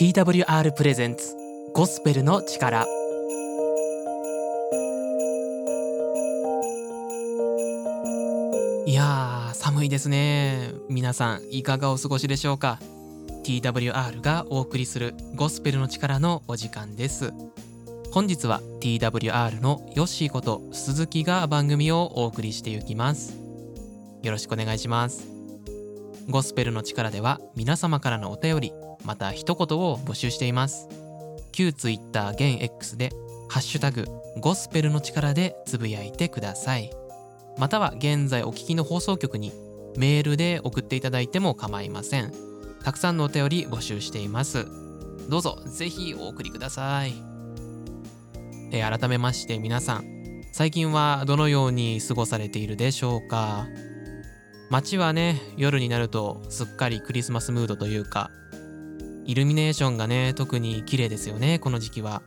TWR プレゼンツゴスペルの力。いやー寒いですね。皆さんいかがお過ごしでしょうか？TWR がお送りするゴスペルの力のお時間です。本日は TWR のヨッシーこと鈴木が番組をお送りしていきます。よろしくお願いします。ゴスペルの力では皆様からのお便りまた一言を募集しています。旧 Twitter 現 X でハッシュタグゴスペルの力でつぶやいてください。または現在お聞きの放送局にメールで送っていただいても構いません。たくさんのお便り募集しています。どうぞぜひお送りください。え改めまして皆さん最近はどのように過ごされているでしょうか？街はね夜になるとすっかりクリスマスムードというかイルミネーションがね特に綺麗ですよねこの時期は。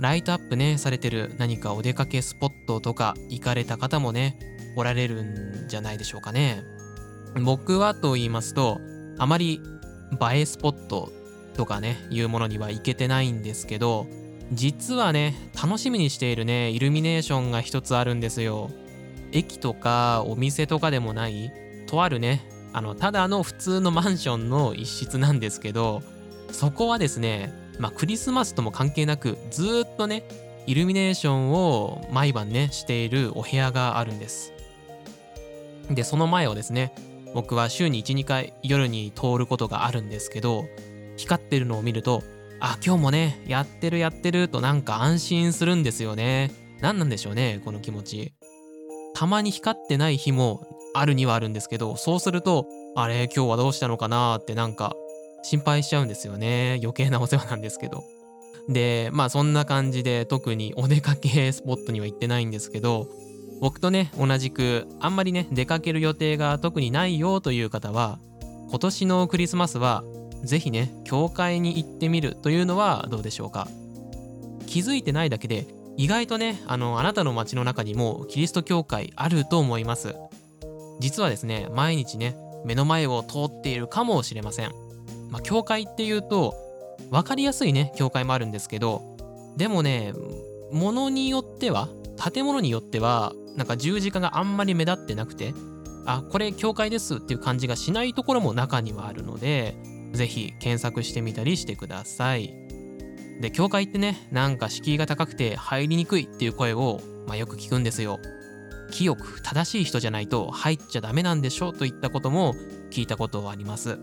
ライトアップねされてる何かお出かけスポットとか行かれた方もねおられるんじゃないでしょうかね。僕はと言いますとあまり映えスポットとかねいうものには行けてないんですけど実はね楽しみにしているねイルミネーションが一つあるんですよ。駅とかお店とかでもないとあるねあのただの普通のマンションの一室なんですけどそこはですねまあクリスマスとも関係なくずっとねイルミネーションを毎晩ねしているお部屋があるんです。でその前をですね僕は週に12回夜に通ることがあるんですけど光ってるのを見るとあ今日もねやってるやってるとなんか安心するんですよね。何なんでしょうねこの気持ち。たまに光ってない日もあるにはあるんですけどそうするとあれ今日はどうしたのかなってなんか心配しちゃうんですよね。余計なお世話なんですけど。でまあそんな感じで特にお出かけスポットには行ってないんですけど僕とね同じくあんまりね出かける予定が特にないよという方は今年のクリスマスはぜひね教会に行ってみるというのはどうでしょうか。気づいてないだけで意外とねあのあなたの街の中にもキリスト教会あると思います。実はですね毎日ね目の前を通っているかもしれません。まあ教会っていうと分かりやすいね教会もあるんですけどでもねものによっては建物によってはなんか十字架があんまり目立ってなくてあこれ教会ですっていう感じがしないところも中にはあるのでぜひ検索してみたりしてください。で教会ってねなんか敷居が高くて入りにくいっていう声を、まあ、よく聞くんですよ。清く正しい人じゃないと入っちゃダメなんでしょといったことも聞いたことはあります。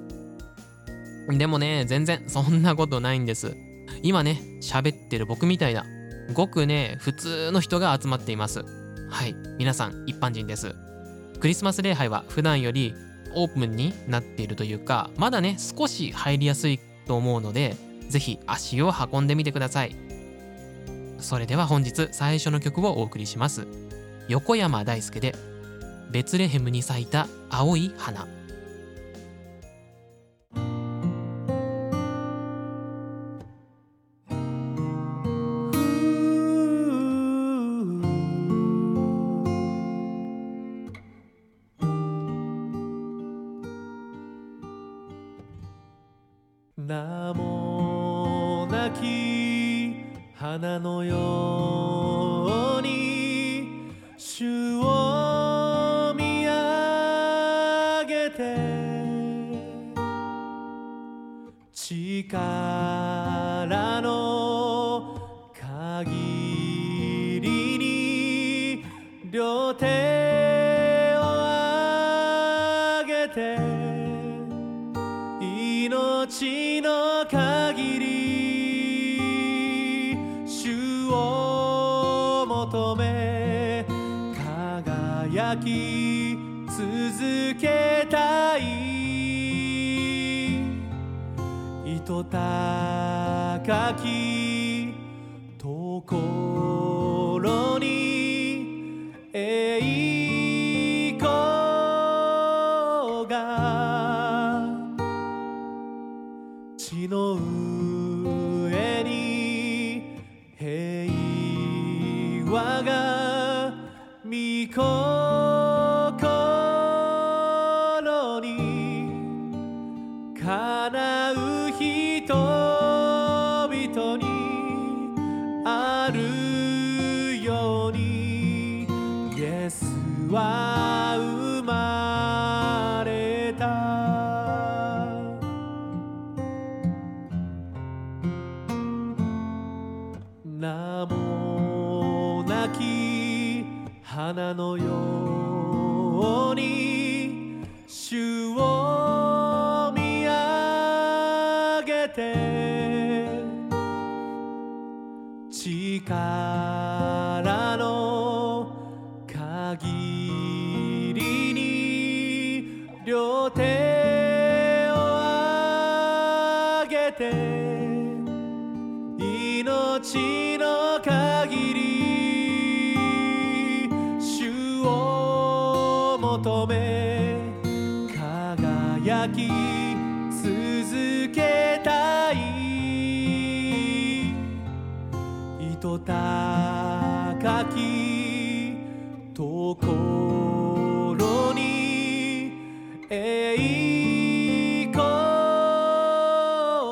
でもね全然そんなことないんです。今ね喋ってる僕みたいなごくね普通の人が集まっています。はい皆さん一般人です。クリスマス礼拝は普段よりオープンになっているというかまだね少し入りやすいと思うのでぜひ足を運んでみてください。それでは本日最初の曲をお送りします。横山大輔でベツレヘムに咲いた青い花。求め輝き続けたい。糸高きところに栄花のよう高きところに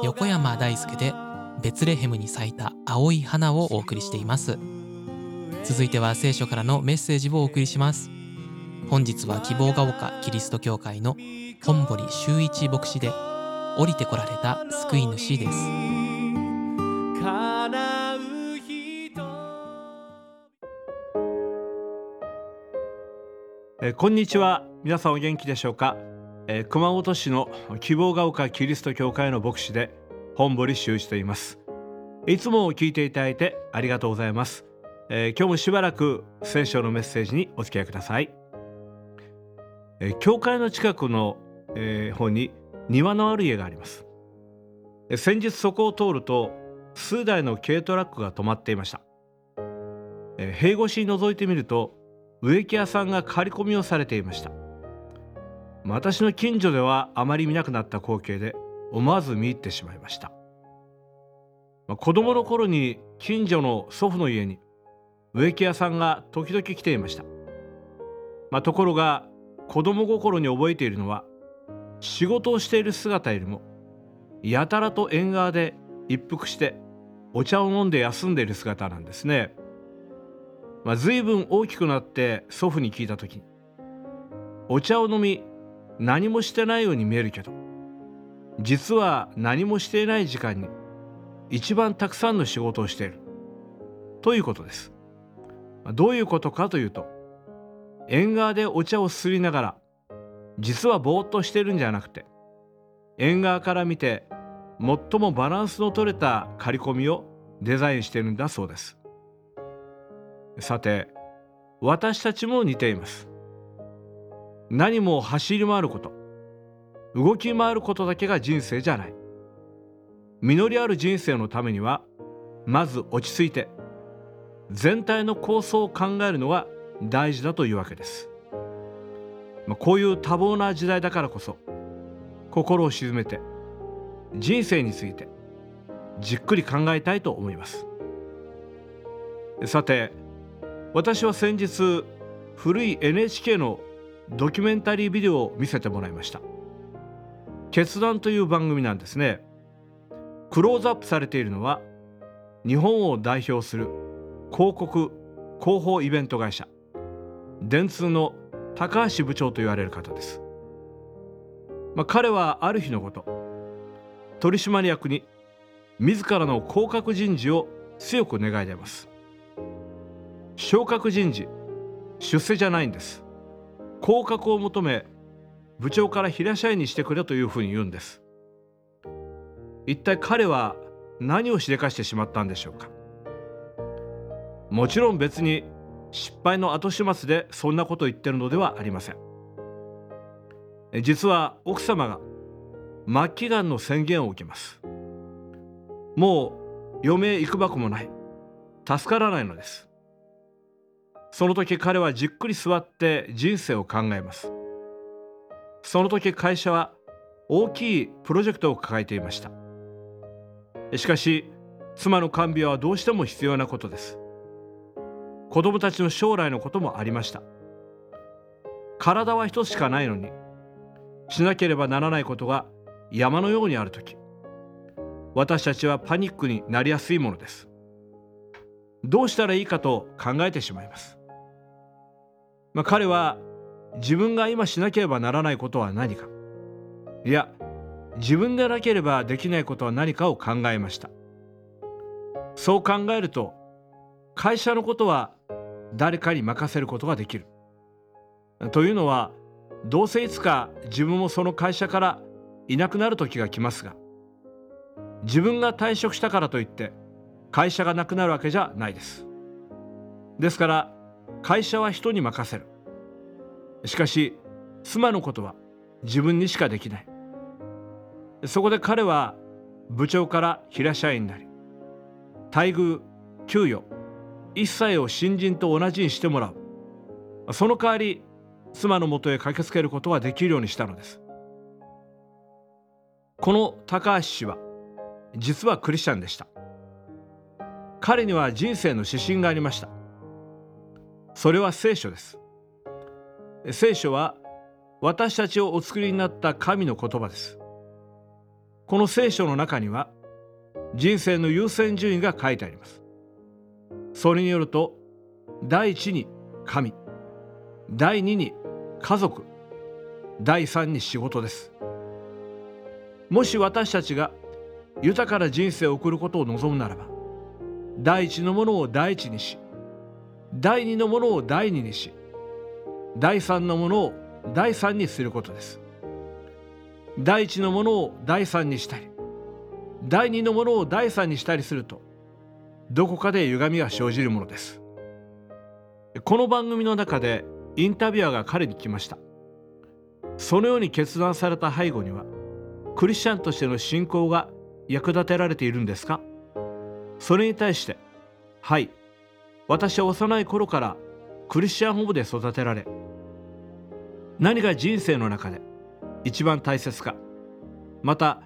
横山大輔でベツレヘムに咲いた青い花をお送りしています。続いては聖書からのメッセージをお送りします。本日は希望が丘キリスト教会の本堀修一牧師で降りてこられた救い主です。えーこんにちは。皆さんお元気でしょうか、えー熊本市の希望が丘キリスト教会の牧師で本堀修一と言います。いつも聞いていただいてありがとうございます、えー今日もしばらく聖書のメッセージにお付き合いください、えー教会の近くの、えー方に庭のある家があります。えー先日そこを通ると数台の軽トラックが止まっていました。えー塀越しに覗いてみると植木屋さんが刈り込みをされていました。私の近所ではあまり見なくなった光景で思わず見入ってしまいました。まあ子供の頃に近所の祖父の家に植木屋さんが時々来ていました、まあ、ところが子供心に覚えているのは仕事をしている姿よりもやたらと縁側で一服してお茶を飲んで休んでいる姿なんですね。まあ、随分大きくなって祖父に聞いた時お茶を飲み何もしてないように見えるけど実は何もしていない時間に一番たくさんの仕事をしているということです。まあどういうことかというと縁側でお茶をすりながら実はぼーっとしてるんじゃなくて縁側から見て最もバランスの取れた刈り込みをデザインしてるんだそうです。さて私たちも似ています。何も走り回ること動き回ることだけが人生じゃない。実りある人生のためにはまず落ち着いて全体の構想を考えるのが大事だというわけです。まこういう多忙な時代だからこそ心を静めて人生についてじっくり考えたいと思います。さて私は先日古い NHK のドキュメンタリービデオを見せてもらいました。決断という番組なんですね。クローズアップされているのは日本を代表する広告広報イベント会社。電通の高橋部長と言われる方です、まあ、彼はある日のこと取締役に自らの降格人事を強く願い出ます。昇格人事。出世じゃないんです。降格を求め部長から平社員にしてくれというふうに言うんです。一体彼は何をしでかしてしまったんでしょうか。もちろん別に失敗の後始末でそんなことを言ってるのではありません。実は奥様が末期がんの宣言を受けます。もう余命いくばくもない。助からないのです。その時彼はじっくり座って人生を考えます。その時会社は大きいプロジェクトを抱えていました。しかし妻の看病はどうしても必要なことです。子供たちの将来のこともありました。体は一つしかないのにしなければならないことが山のようにある時私たちはパニックになりやすいものです。どうしたらいいかと考えてしまいます。まあ、彼は自分が今しなければならないことは何か。いや自分でなければできないことは何かを考えました。そう考えると会社のことは誰かに任せることができる。というのはどうせいつか自分もその会社からいなくなる時が来ますが自分が退職したからといって会社がなくなるわけじゃないです。ですから会社は人に任せる。しかし妻のことは自分にしかできない。そこで彼は部長から平社員になり待遇給与一切を新人と同じにしてもらう。その代わり妻のもとへ駆けつけることができるようにしたのです。この高橋氏は実はクリスチャンでした。彼には人生の指針がありました。それは聖書です。聖書は私たちをお作りになった神の言葉です。この聖書の中には人生の優先順位が書いてあります。それによると第一に神第二に家族第三に仕事です。もし私たちが豊かな人生を送ることを望むならば第一のものを第一にし第二のものを第二にし第三のものを第三にすることです。第一のものを第三にしたり第二のものを第三にしたりするとどこかで歪みが生じるものです。この番組の中でインタビュアーが彼に来ました。そのように決断された背後にはクリスチャンとしての信仰が役立てられているんですか？それに対してはい私は幼い頃からクリスチャン保護で育てられ何が人生の中で一番大切かまた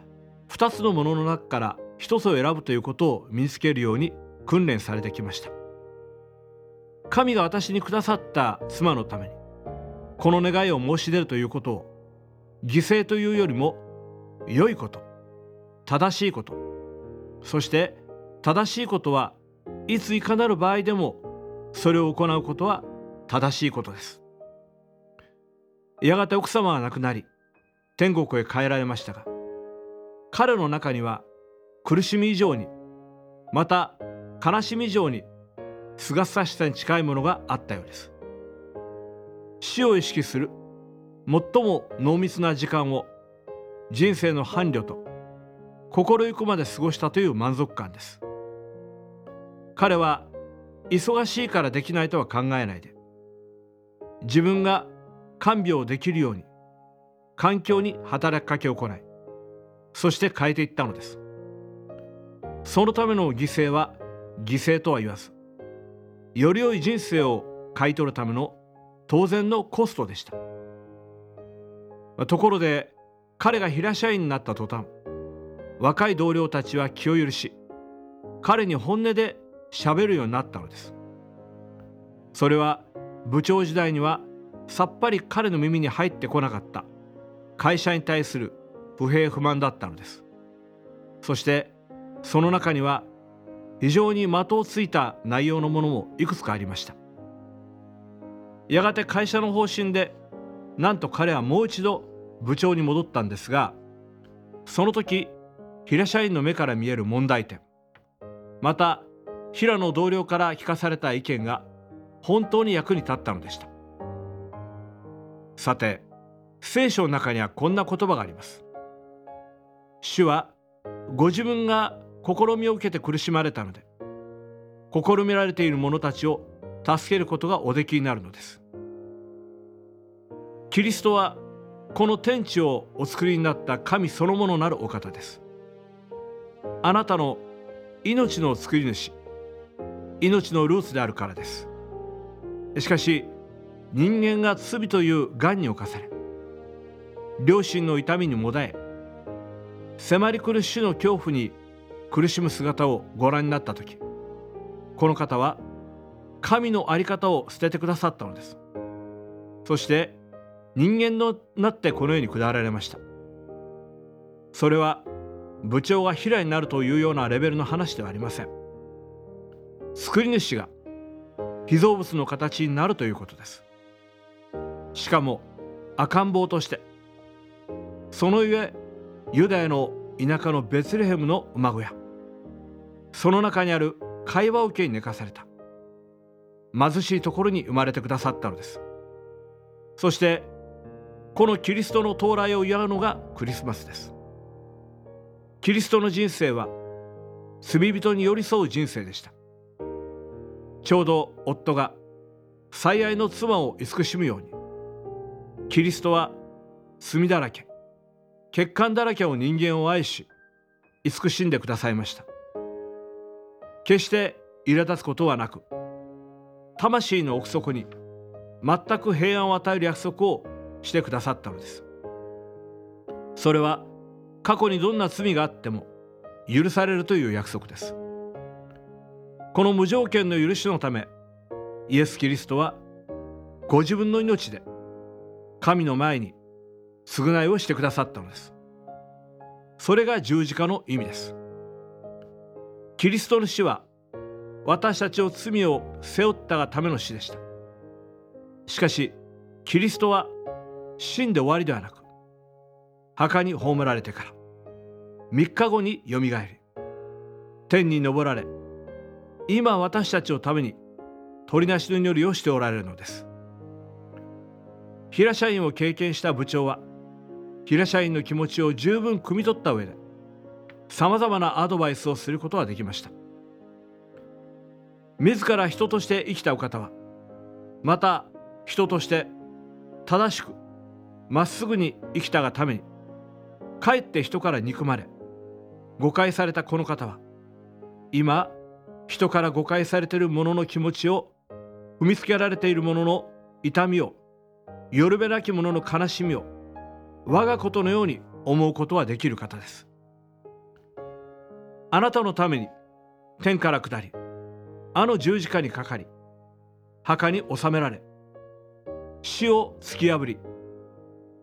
2つのものの中から1つを選ぶということを身につけるように訓練されてきました。神が私にくださった妻のためにこの願いを申し出るということを犠牲というよりも良いこと正しいことそして正しいことはいついかなる場合でもそれを行うことは正しいことです。やがて奥様は亡くなり天国へ帰られましたが彼の中には苦しみ以上にまた悲しみ以上にすがすがしさに近いものがあったようです。死を意識する最も濃密な時間を人生の伴侶と心ゆくまで過ごしたという満足感です。彼は忙しいからできないとは考えないで自分が看病できるように環境に働きかけを行いそして変えていったのです。そのための犠牲は犠牲とは言わずより良い人生を買い取るための当然のコストでした。ところで彼が平社員になった途端若い同僚たちは気を許し彼に本音で喋るようになったのです。それは部長時代にはさっぱり彼の耳に入ってこなかった。会社に対する不平不満だったのです。そしてその中には非常に的をついた内容のものもいくつかありました。やがて会社の方針でなんと彼はもう一度部長に戻ったんですがその時平社員の目から見える問題点。また平野同僚から聞かされた意見が本当に役に立ったのでした。さて聖書の中にはこんな言葉があります。主はご自分が試みを受けて苦しまれたので試みられている者たちを助けることがおできになるのです。キリストはこの天地をお作りになった神そのものなるお方です。あなたの命の作り主命のルーツであるからです。しかし人間が罪という癌に侵され両親の痛みにもだえ迫り来る死の恐怖に苦しむ姿をご覧になった時この方は神の在り方を捨ててくださったのです。そして人間のなってこの世に下られました。それは部長が平になるというようなレベルの話ではありません。作り主が被造物の形になるということです。しかも赤ん坊としてそのゆえユダヤの田舎のベツレヘムの馬小屋その中にある会話を受けに寝かされた貧しいところに生まれてくださったのです。そしてこのキリストの到来を祝うのがクリスマスです。キリストの人生は罪人に寄り添う人生でした。ちょうど夫が最愛の妻を慈しむように。キリストは罪だらけ欠陥だらけを人間を愛し慈しんでくださいました。決して苛立つことはなく魂の奥底に全く平安を与える約束をしてくださったのです。それは過去にどんな罪があっても許されるという約束です。この無条件の許しのためイエス・キリストはご自分の命で神の前に償いをしてくださったのです。それが十字架の意味です。キリストの死は私たちを罪を背負ったがための死でした。しかしキリストは死んで終わりではなく墓に葬られてから3日後によみがえり天に昇られ今私たちのために取りなしの祈りをしておられるのです。平社員を経験した部長は平社員の気持ちを十分汲み取った上でさまざまなアドバイスをすることができました。自ら人として生きたお方はまた人として正しくまっすぐに生きたがためにかえって人から憎まれ誤解されたこの方は今人から誤解されている者の気持ちを踏みつけられている者の痛みをよるべなき者の悲しみを我がことのように思うことはできる方です。あなたのために天から下りあの十字架にかかり墓に収められ死を突き破り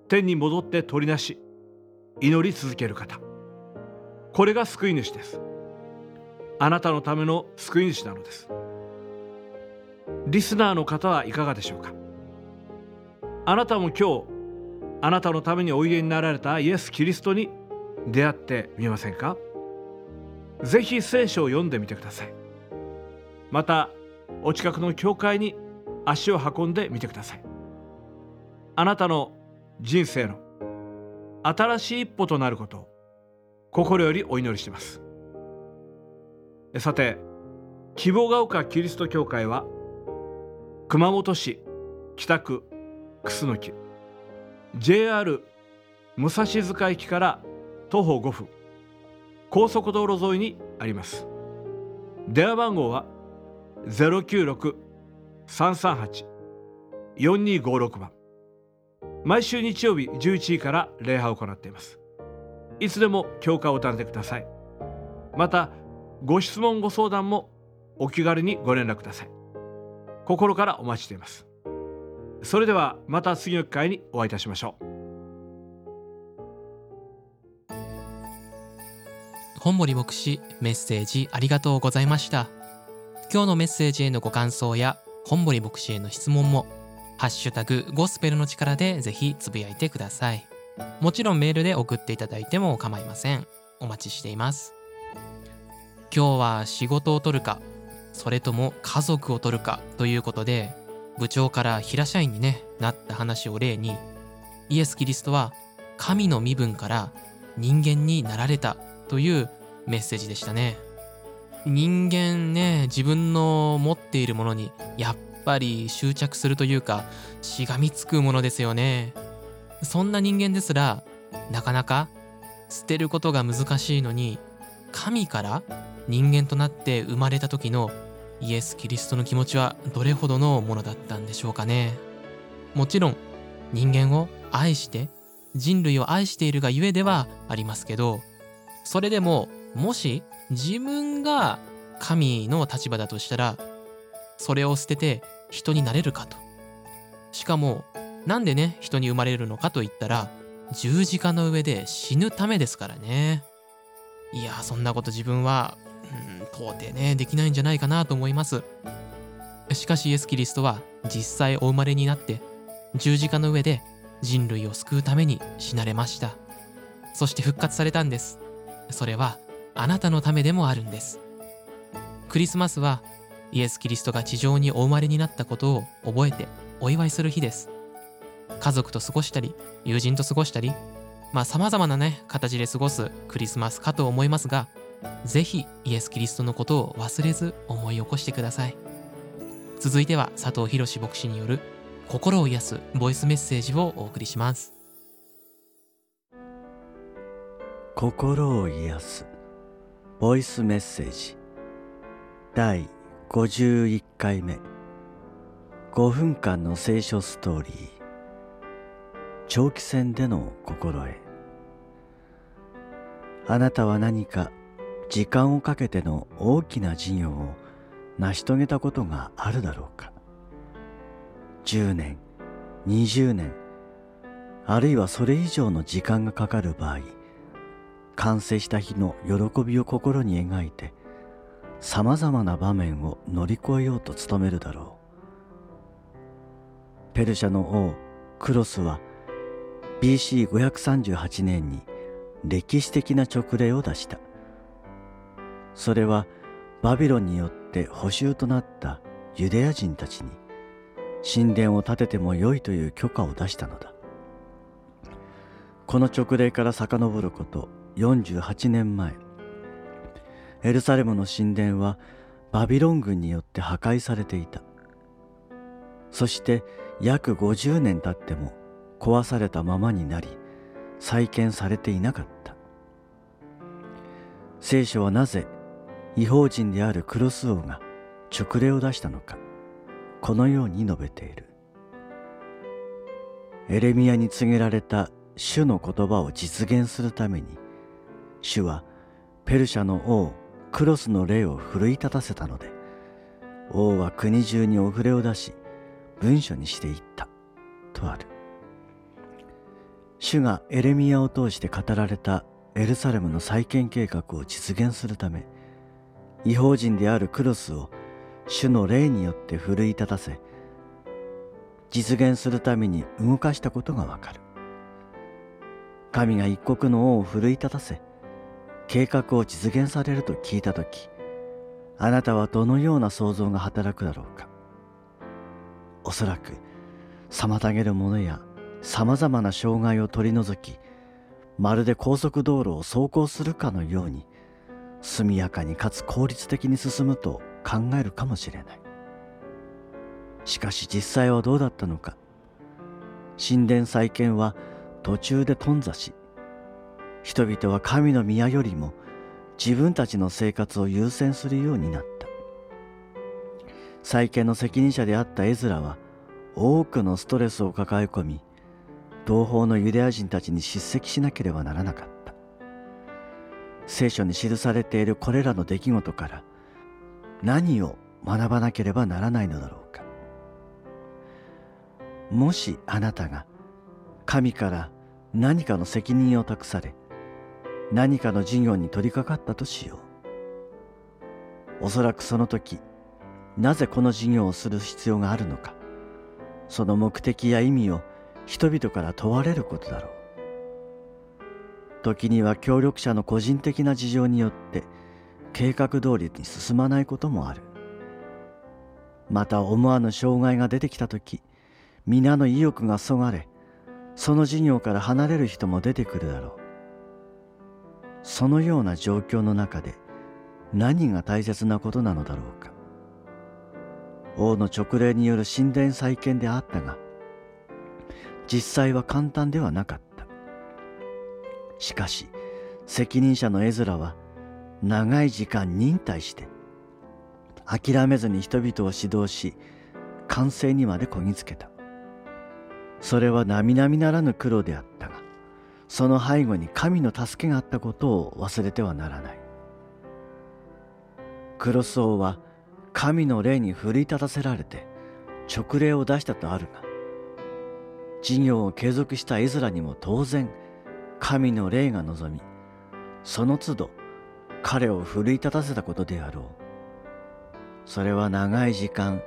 天に戻って取りなし祈り続ける方。これが救い主です。あなたのための救い主なのです。リスナーの方はいかがでしょうか？あなたも今日あなたのためにおいでになられたイエス・キリストに出会ってみませんか？ぜひ聖書を読んでみてください。またお近くの教会に足を運んでみてください。あなたの人生の新しい一歩となることを心よりお祈りします。さて希望が丘キリスト教会は熊本市北区楠木 JR 武蔵塚駅から徒歩5分高速道路沿いにあります。電話番号は096-338-4256番。毎週日曜日11時から礼拝を行っています。いつでも教会を訪ねてください。またご質問ご相談もお気軽にご連絡ください。心からお待ちしています。それではまた次の機会にお会いいたしましょう。本森牧師メッセージありがとうございました。今日のメッセージへのご感想や本森牧師への質問もハッシュタグゴスペルの力でぜひつぶやいてください。もちろんメールで送っていただいても構いません。お待ちしています。今日は仕事を取るかそれとも家族を取るかということで部長から平社員に、ね、なった話を例にイエス・キリストは神の身分から人間になられたというメッセージでしたね。人間ね自分の持っているものにやっぱり執着するというかしがみつくものですよね。そんな人間ですらなかなか捨てることが難しいのに神から人間となって生まれた時のイエス・キリストの気持ちはどれほどのものだったんでしょうかね。もちろん人間を愛して人類を愛しているがゆえではありますけどそれでももし自分が神の立場だとしたらそれを捨てて人になれるかと。しかもなんでね人に生まれるのかといったら十字架の上で死ぬためですからね。いやそんなこと自分はうん到底ねできないんじゃないかなと思います。しかしイエス・キリストは実際お生まれになって十字架の上で人類を救うために死なれました。そして復活されたんです。それはあなたのためでもあるんです。クリスマスはイエス・キリストが地上にお生まれになったことを覚えてお祝いする日です。家族と過ごしたり友人と過ごしたりまあ様々なね形で過ごすクリスマスかと思いますがぜひイエス・キリストのことを忘れず思い起こしてください。続いては佐藤博牧師による心を癒すボイスメッセージをお送りします。心を癒すボイスメッセージ第51回目。5分間の聖書ストーリー。長期戦での心得。あなたは何か時間をかけての大きな事業を成し遂げたことがあるだろうか。10年20年あるいはそれ以上の時間がかかる場合完成した日の喜びを心に描いてさまざまな場面を乗り越えようと努めるだろう。ペルシャの王クロスは BC538 年に歴史的な勅令を出した。それはバビロンによって捕囚となったユダヤ人たちに神殿を建ててもよいという許可を出したのだ。この勅令から遡ること48年前エルサレムの神殿はバビロン軍によって破壊されていた。そして約50年経っても壊されたままになり再建されていなかった。聖書はなぜ違法人であるクロス王が勅令を出したのかこのように述べている。エレミアに告げられた主の言葉を実現するために主はペルシャの王クロスの霊を奮い立たせたので王は国中にお触れを出し文書にしていったとある。主がエレミアを通して語られたエルサレムの再建計画を実現するため違法人であるクロスを主の霊によって奮い立たせ実現するために動かしたことがわかる神が一国の王を奮い立たせ計画を実現されると聞いたとき、あなたはどのような想像が働くだろうか。おそらく、妨げるものや様々な障害を取り除き、まるで高速道路を走行するかのように、速やかにかつ効率的に進むと考えるかもしれない。しかし実際はどうだったのか。神殿再建は途中で頓挫し、人々は神の宮よりも自分たちの生活を優先するようになった再建の責任者であったエズラは多くのストレスを抱え込み同胞のユダヤ人たちに叱責しなければならなかった聖書に記されているこれらの出来事から何を学ばなければならないのだろうかもしあなたが神から何かの責任を託され何かの事業に取り掛かったとしよう。おそらくその時、なぜこの事業をする必要があるのか、その目的や意味を人々から問われることだろう。時には協力者の個人的な事情によって計画通りに進まないこともある。また思わぬ障害が出てきた時、皆の意欲がそがれ、その事業から離れる人も出てくるだろう。そのような状況の中で何が大切なことなのだろうか王の勅令による神殿再建であったが実際は簡単ではなかったしかし責任者の絵面は長い時間忍耐して諦めずに人々を指導し完成にまでこぎつけた。それは並々ならぬ苦労であったがその背後に神の助けがあったことを忘れてはならない。クロス王は神の霊に奮い立たせられて勅令を出したとあるが事業を継続した絵面にも当然神の霊が望みその都度彼を奮い立たせたことであろう。それは長い時間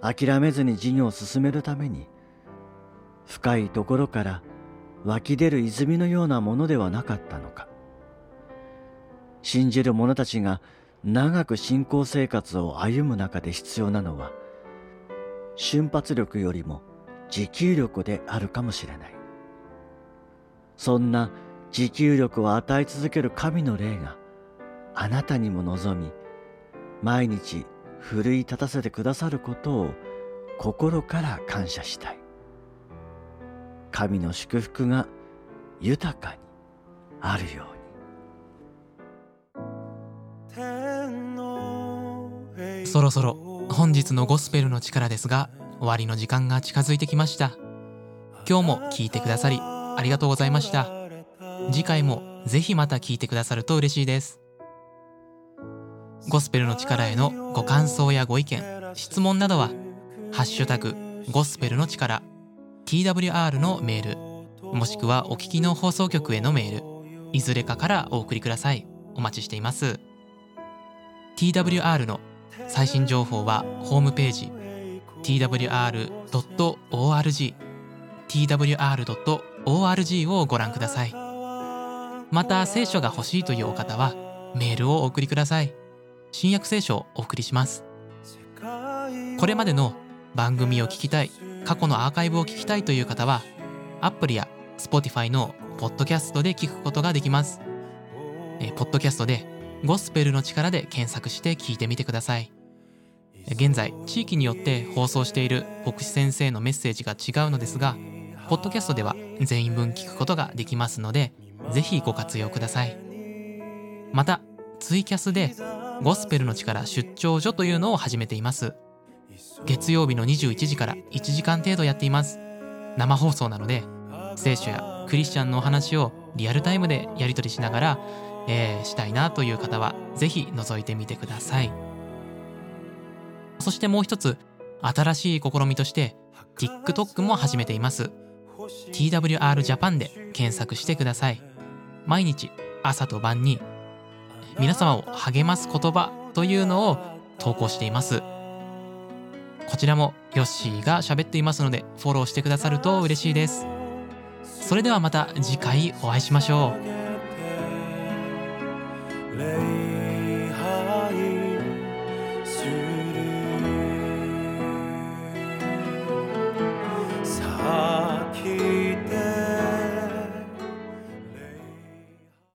諦めずに事業を進めるために深いところから湧き出る泉のようなものではなかったのか。信じる者たちが長く信仰生活を歩む中で必要なのは瞬発力よりも持久力であるかもしれない。そんな持久力を与え続ける神の霊があなたにも望み毎日奮い立たせてくださることを心から感謝したい。神の祝福が豊かにあるように。そろそろ本日のゴスペルの力ですが終わりの時間が近づいてきました。今日も聞いてくださりありがとうございました。次回もぜひまた聞いてくださると嬉しいです。ゴスペルの力へのご感想やご意見質問などはハッシュタグゴスペルの力 TWR のメールもしくはお聞きの放送局へのメールいずれかからお送りください。お待ちしています。TWR の最新情報はホームページ twr.org twr.org org をご覧ください。また聖書が欲しいというお方はメールをお送りください。新約聖書をお送りします。これまでの番組を聞きたい過去のアーカイブを聞きたいという方はアプリや Spotify のポッドキャストで聞くことができます。えポッドキャストでゴスペルの力で検索して聞いてみてください。現在地域によって放送している牧師先生のメッセージが違うのですがポッドキャストでは全員分聞くことができますのでぜひご活用ください。またツイキャスでゴスペルの力出張所というのを始めています。月曜日の21時から1時間程度やっています。生放送なので聖書やクリスチャンのお話をリアルタイムでやり取りしながら、えーしたいなという方はぜひ覗いてみてください。そしてもう一つ新しい試みとして TikTok も始めています。TWR Japan で検索してください。毎日朝と晩に皆様を励ます言葉というのを投稿しています。こちらもヨッシーが喋っていますのでフォローしてくださると嬉しいです。それではまた次回お会いしましょう。啊。